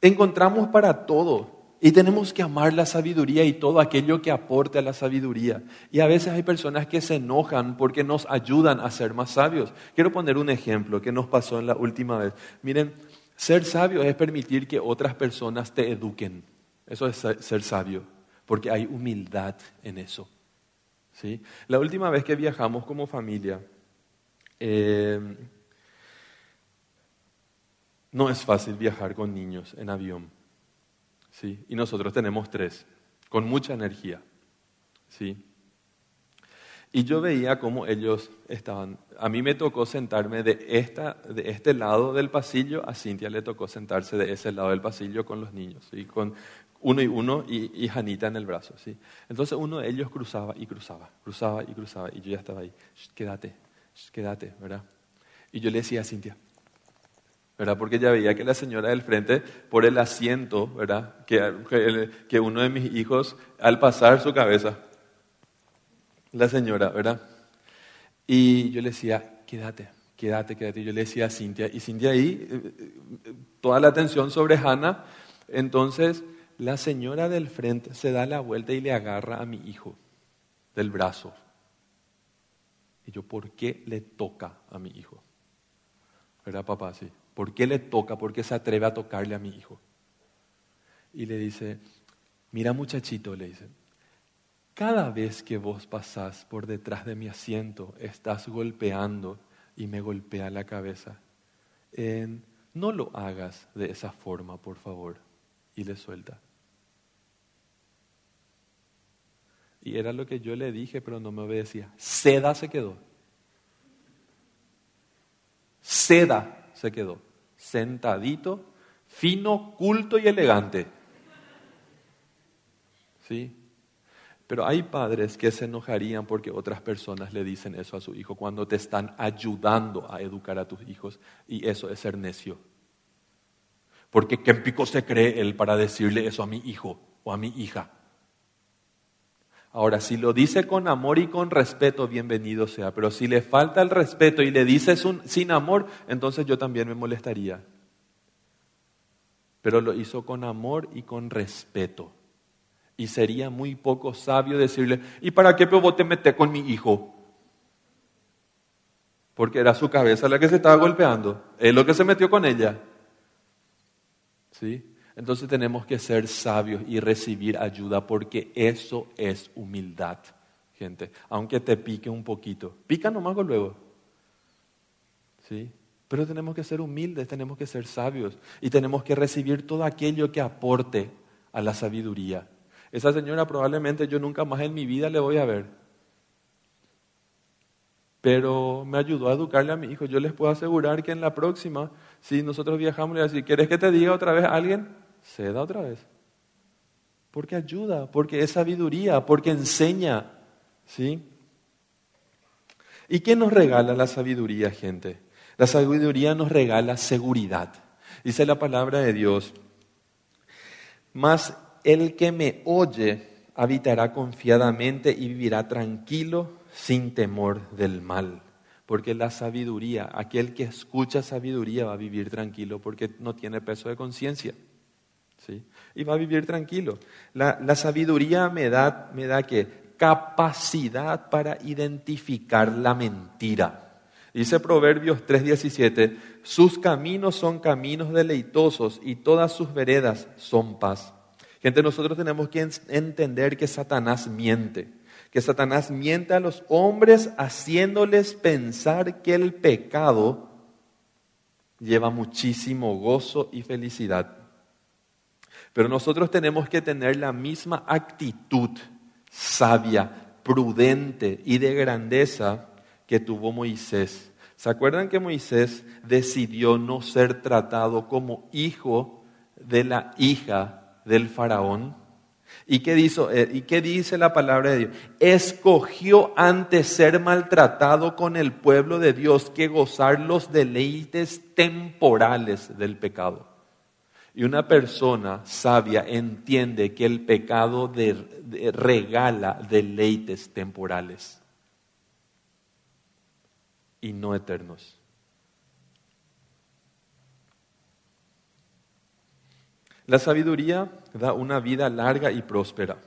encontramos para todo y tenemos que amar la sabiduría y todo aquello que aporte a la sabiduría. Y a veces hay personas que se enojan porque nos ayudan a ser más sabios. Quiero poner un ejemplo que nos pasó en la última vez. Miren, ser sabio es permitir que otras personas te eduquen. Eso es ser sabio, porque hay humildad en eso. ¿Sí? La última vez que viajamos como familia, eh, no es fácil viajar con niños en avión. ¿sí? Y nosotros tenemos tres, con mucha energía. ¿sí? Y yo veía cómo ellos estaban. A mí me tocó sentarme de, esta, de este lado del pasillo, a Cintia le tocó sentarse de ese lado del pasillo con los niños, ¿sí? con uno y uno y, y Janita en el brazo. ¿sí? Entonces uno de ellos cruzaba y cruzaba, cruzaba y cruzaba, y yo ya estaba ahí. quédate, quédate, ¿verdad? Y yo le decía a Cintia, ¿verdad? Porque ya veía que la señora del frente, por el asiento, ¿verdad? Que, que, uno de mis hijos, al pasar su cabeza, la señora, ¿verdad? Y yo le decía, quédate, quédate, quédate. Yo le decía a Cintia, y Cintia ahí, eh, eh, toda la atención sobre Hannah. Entonces, la señora del frente se da la vuelta y le agarra a mi hijo del brazo. Y yo, ¿por qué le toca a mi hijo? ¿Verdad, papá? Sí. ¿Por qué le toca? ¿Por qué se atreve a tocarle a mi hijo? Y le dice, mira muchachito, le dice, cada vez que vos pasás por detrás de mi asiento, estás golpeando y me golpea la cabeza. No lo hagas de esa forma, por favor. Y le suelta. Y era lo que yo le dije, pero no me obedecía. Seda se quedó. Seda se quedó. Sentadito, fino, culto y elegante. ¿Sí? Pero hay padres que se enojarían porque otras personas le dicen eso a su hijo cuando te están ayudando a educar a tus hijos y eso es ser necio. Porque qué pico se cree él para decirle eso a mi hijo o a mi hija. Ahora, si lo dice con amor y con respeto, bienvenido sea. Pero si le falta el respeto y le dices sin amor, entonces yo también me molestaría. Pero lo hizo con amor y con respeto. Y sería muy poco sabio decirle, ¿y para qué vos te metes con mi hijo? Porque era su cabeza la que se estaba golpeando. Es lo que se metió con ella. ¿Sí? Entonces tenemos que ser sabios y recibir ayuda porque eso es humildad, gente. Aunque te pique un poquito. Pica nomás luego. ¿Sí? Pero tenemos que ser humildes, tenemos que ser sabios y tenemos que recibir todo aquello que aporte a la sabiduría. Esa señora probablemente yo nunca más en mi vida le voy a ver. Pero me ayudó a educarle a mi hijo. Yo les puedo asegurar que en la próxima, si nosotros viajamos, le voy a decir, ¿quieres que te diga otra vez a alguien? Se da otra vez. Porque ayuda, porque es sabiduría, porque enseña. ¿Sí? ¿Y qué nos regala la sabiduría, gente? La sabiduría nos regala seguridad. Dice la palabra de Dios, más el que me oye habitará confiadamente y vivirá tranquilo sin temor del mal. Porque la sabiduría, aquel que escucha sabiduría va a vivir tranquilo porque no tiene peso de conciencia. Y va a vivir tranquilo. La, sabiduría me da, me da que capacidad para identificar la mentira. Dice Proverbios 3:17, sus caminos son caminos deleitosos y todas sus veredas son paz. Gente, nosotros tenemos que entender que Satanás miente, que Satanás miente a los hombres haciéndoles pensar que el pecado lleva muchísimo gozo y felicidad. Pero nosotros tenemos que tener la misma actitud sabia, prudente y de grandeza que tuvo Moisés. ¿Se acuerdan que Moisés decidió no ser tratado como hijo de la hija del faraón. ¿Y qué, eh, ¿Y qué dice la palabra de Dios? Escogió antes ser maltratado con el pueblo de Dios que gozar los deleites temporales del pecado. Y una persona sabia entiende que el pecado regala deleites temporales y no eternos. La sabiduría da una vida larga y próspera.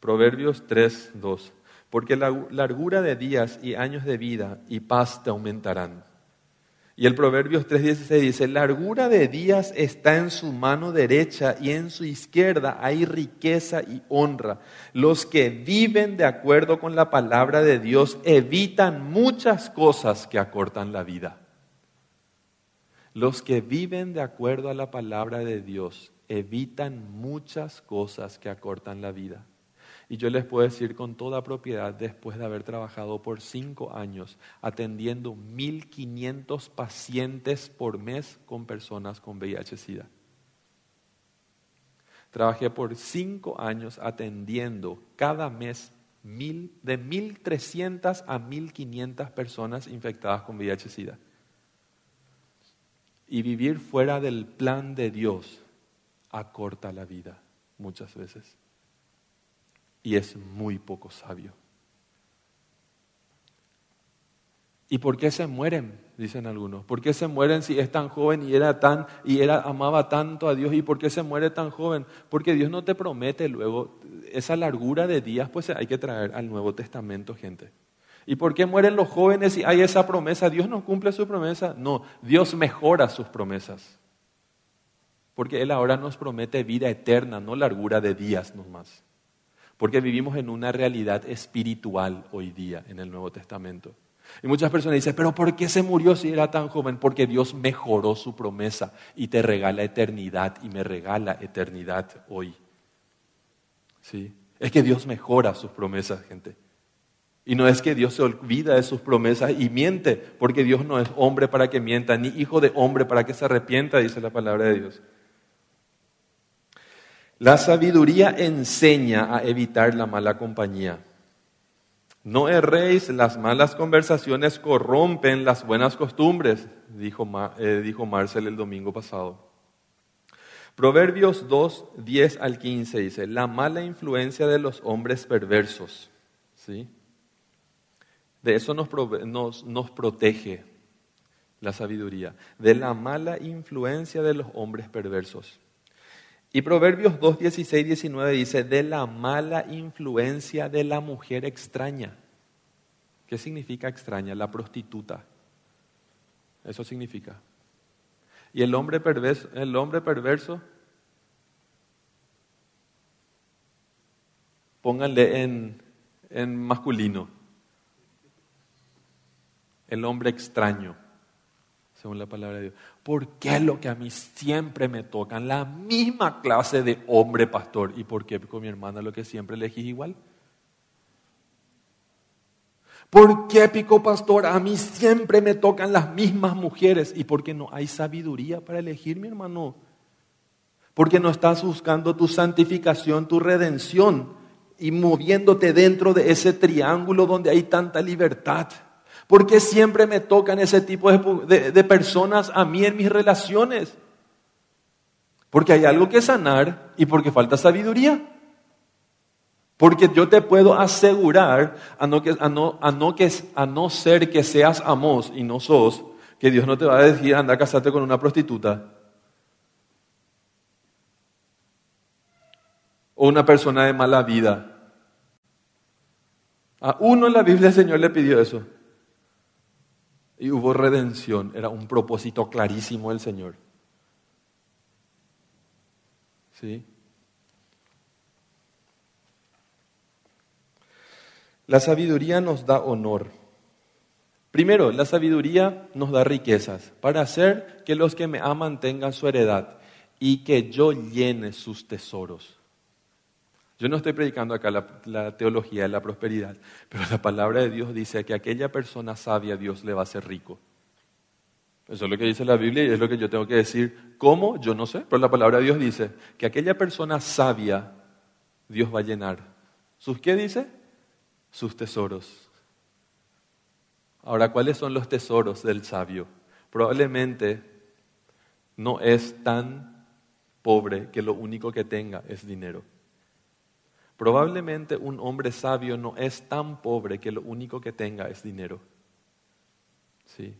Proverbios 3, 2. Porque la largura de días y años de vida y paz te aumentarán. Y el Proverbios 3:16 dice, largura de días está en su mano derecha y en su izquierda hay riqueza y honra. Los que viven de acuerdo con la palabra de Dios evitan muchas cosas que acortan la vida. Los que viven de acuerdo a la palabra de Dios evitan muchas cosas que acortan la vida. Y yo les puedo decir con toda propiedad, después de haber trabajado por cinco años atendiendo 1.500 pacientes por mes con personas con VIH-Sida. Trabajé por cinco años atendiendo cada mes de 1.300 a 1.500 personas infectadas con VIH-Sida. Y vivir fuera del plan de Dios acorta la vida muchas veces. Y es muy poco sabio. ¿Y por qué se mueren? Dicen algunos. ¿Por qué se mueren si es tan joven y era tan y era amaba tanto a Dios y por qué se muere tan joven? Porque Dios no te promete luego esa largura de días, pues hay que traer al Nuevo Testamento, gente. ¿Y por qué mueren los jóvenes si hay esa promesa? ¿Dios no cumple su promesa? No, Dios mejora sus promesas. Porque Él ahora nos promete vida eterna, no largura de días nomás. Porque vivimos en una realidad espiritual hoy día en el Nuevo Testamento. Y muchas personas dicen, pero ¿por qué se murió si era tan joven? Porque Dios mejoró su promesa y te regala eternidad y me regala eternidad hoy. ¿Sí? Es que Dios mejora sus promesas, gente. Y no es que Dios se olvida de sus promesas y miente, porque Dios no es hombre para que mienta, ni hijo de hombre para que se arrepienta, dice la palabra de Dios. La sabiduría enseña a evitar la mala compañía. No erréis, las malas conversaciones corrompen las buenas costumbres, dijo, eh, dijo Marcel el domingo pasado. Proverbios 2, 10 al 15 dice, la mala influencia de los hombres perversos. ¿Sí? De eso nos, nos, protege la sabiduría, de la mala influencia de los hombres perversos. Y Proverbios 2, 16, 19 dice, de la mala influencia de la mujer extraña. ¿Qué significa extraña? La prostituta. Eso significa. Y el hombre perverso, el hombre perverso pónganle en, en masculino el hombre extraño, según la palabra de Dios. ¿Por qué lo que a mí siempre me tocan? La misma clase de hombre pastor. ¿Y por qué con mi hermana lo que siempre elegí igual? ¿Por qué, pico pastor? A mí siempre me tocan las mismas mujeres. ¿Y por qué no hay sabiduría para elegir, mi hermano? Porque no estás buscando tu santificación, tu redención y moviéndote dentro de ese triángulo donde hay tanta libertad. ¿Por qué siempre me tocan ese tipo de, personas a mí en mis relaciones? Porque hay algo que sanar y porque falta sabiduría. Porque yo te puedo asegurar, a no, que, a, no, a, no que, a no ser que seas amos y no sos, que Dios no te va a decir anda a casarte con una prostituta. O una persona de mala vida. A uno en la Biblia el Señor le pidió eso. Y hubo redención, era un propósito clarísimo del Señor. ¿Sí? La sabiduría nos da honor. Primero, la sabiduría nos da riquezas para hacer que los que me aman tengan su heredad y que yo llene sus tesoros. Yo no estoy predicando acá la, teología de la prosperidad, pero la palabra de Dios dice que aquella persona sabia Dios le va a hacer rico. Eso es lo que dice la Biblia y es lo que yo tengo que decir. ¿Cómo? Yo no sé, pero la palabra de Dios dice que aquella persona sabia Dios va a llenar. ¿Sus qué dice? Sus tesoros. Ahora, ¿cuáles son los tesoros del sabio? Probablemente no es tan pobre que lo único que tenga es dinero. Probablemente un hombre sabio no es tan pobre que lo único que tenga es dinero. Sí.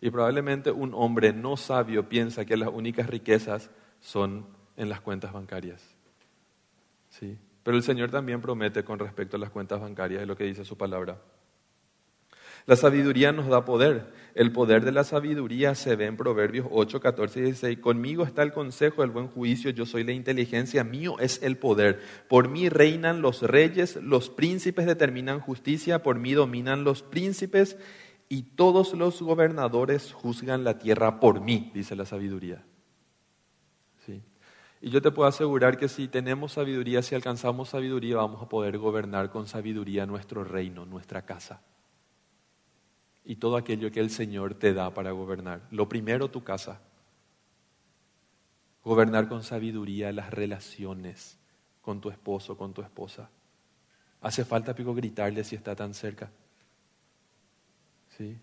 Y probablemente un hombre no sabio piensa que las únicas riquezas son en las cuentas bancarias. Sí. Pero el Señor también promete con respecto a las cuentas bancarias, es lo que dice su palabra. La sabiduría nos da poder. El poder de la sabiduría se ve en Proverbios 8, 14 y 16. Conmigo está el consejo del buen juicio, yo soy la inteligencia, mío es el poder. Por mí reinan los reyes, los príncipes determinan justicia, por mí dominan los príncipes y todos los gobernadores juzgan la tierra por mí, dice la sabiduría. ¿Sí? Y yo te puedo asegurar que si tenemos sabiduría, si alcanzamos sabiduría, vamos a poder gobernar con sabiduría nuestro reino, nuestra casa y todo aquello que el Señor te da para gobernar. Lo primero, tu casa. Gobernar con sabiduría las relaciones con tu esposo, con tu esposa. Hace falta, pico, gritarle si está tan cerca. ¿Sí?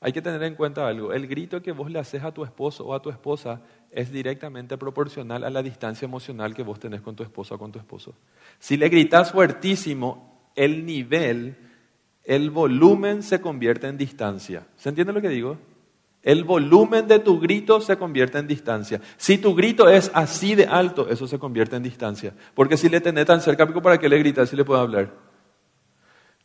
Hay que tener en cuenta algo. El grito que vos le haces a tu esposo o a tu esposa es directamente proporcional a la distancia emocional que vos tenés con tu esposo o con tu esposo. Si le gritas fuertísimo, el nivel el volumen se convierte en distancia. ¿Se entiende lo que digo? El volumen de tu grito se convierte en distancia. Si tu grito es así de alto, eso se convierte en distancia. Porque si le tenés tan cerca, ¿para qué le gritas si le puedo hablar?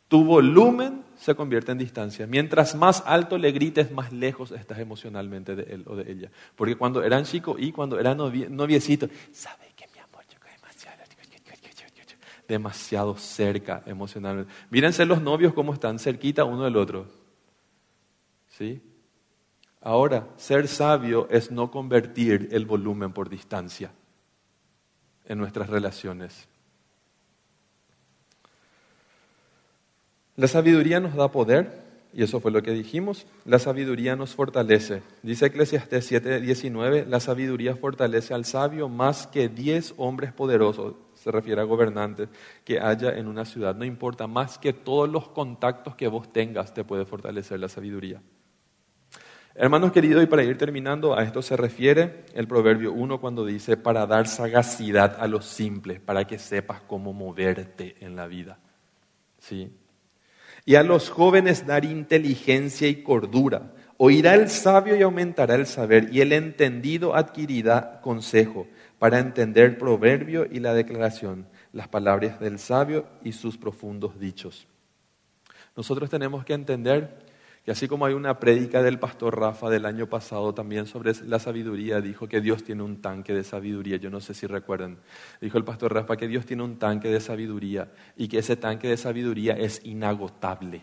Tu volumen se convierte en distancia. Mientras más alto le grites, más lejos estás emocionalmente de él o de ella. Porque cuando eran chicos y cuando eran noviecitos, ¿sabe qué, mi amor? Yo demasiado. cerca emocionalmente. Mírense los novios cómo están cerquita uno del otro. ¿Sí? Ahora, ser sabio es no convertir el volumen por distancia en nuestras relaciones. La sabiduría nos da poder, y eso fue lo que dijimos, la sabiduría nos fortalece. Dice Eclesiastes 7:19, la sabiduría fortalece al sabio más que diez hombres poderosos, se refiere a gobernantes, que haya en una ciudad. No importa, más que todos los contactos que vos tengas, te puede fortalecer la sabiduría. Hermanos queridos, y para ir terminando, a esto se refiere el Proverbio 1 cuando dice, para dar sagacidad a los simples, para que sepas cómo moverte en la vida. ¿Sí? y a los jóvenes dar inteligencia y cordura. Oirá el sabio y aumentará el saber, y el entendido adquirirá consejo para entender proverbio y la declaración, las palabras del sabio y sus profundos dichos. Nosotros tenemos que entender y así como hay una prédica del pastor Rafa del año pasado también sobre la sabiduría, dijo que Dios tiene un tanque de sabiduría. Yo no sé si recuerdan. Dijo el pastor Rafa que Dios tiene un tanque de sabiduría y que ese tanque de sabiduría es inagotable.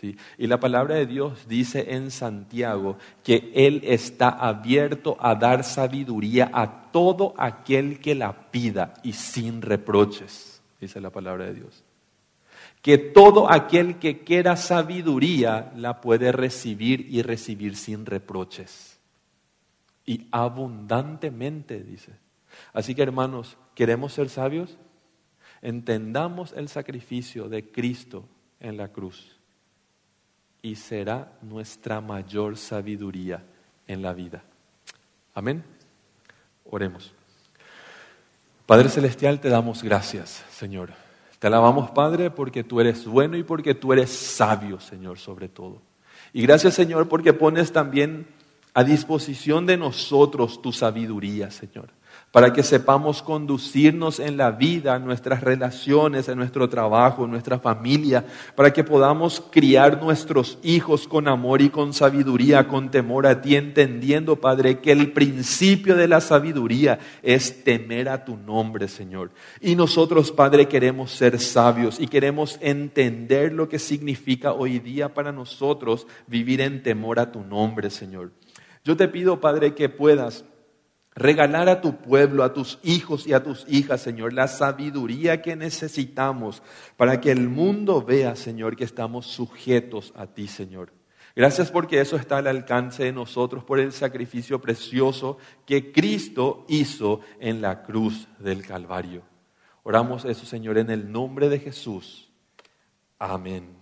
¿Sí? Y la palabra de Dios dice en Santiago que Él está abierto a dar sabiduría a todo aquel que la pida y sin reproches, dice la palabra de Dios que todo aquel que quiera sabiduría la puede recibir y recibir sin reproches. Y abundantemente, dice. Así que hermanos, ¿queremos ser sabios? Entendamos el sacrificio de Cristo en la cruz y será nuestra mayor sabiduría en la vida. Amén. Oremos. Padre Celestial, te damos gracias, Señor te alabamos, Padre, porque tú eres bueno y porque tú eres sabio, Señor, sobre todo. Y gracias, Señor, porque pones también a disposición de nosotros tu sabiduría, Señor para que sepamos conducirnos en la vida, en nuestras relaciones, en nuestro trabajo, en nuestra familia, para que podamos criar nuestros hijos con amor y con sabiduría, con temor a ti, entendiendo, Padre, que el principio de la sabiduría es temer a tu nombre, Señor. Y nosotros, Padre, queremos ser sabios y queremos entender lo que significa hoy día para nosotros vivir en temor a tu nombre, Señor. Yo te pido, Padre, que puedas Regalar a tu pueblo, a tus hijos y a tus hijas, Señor, la sabiduría que necesitamos para que el mundo vea, Señor, que estamos sujetos a ti, Señor. Gracias porque eso está al alcance de nosotros por el sacrificio precioso que Cristo hizo en la cruz del Calvario. Oramos eso, Señor, en el nombre de Jesús. Amén.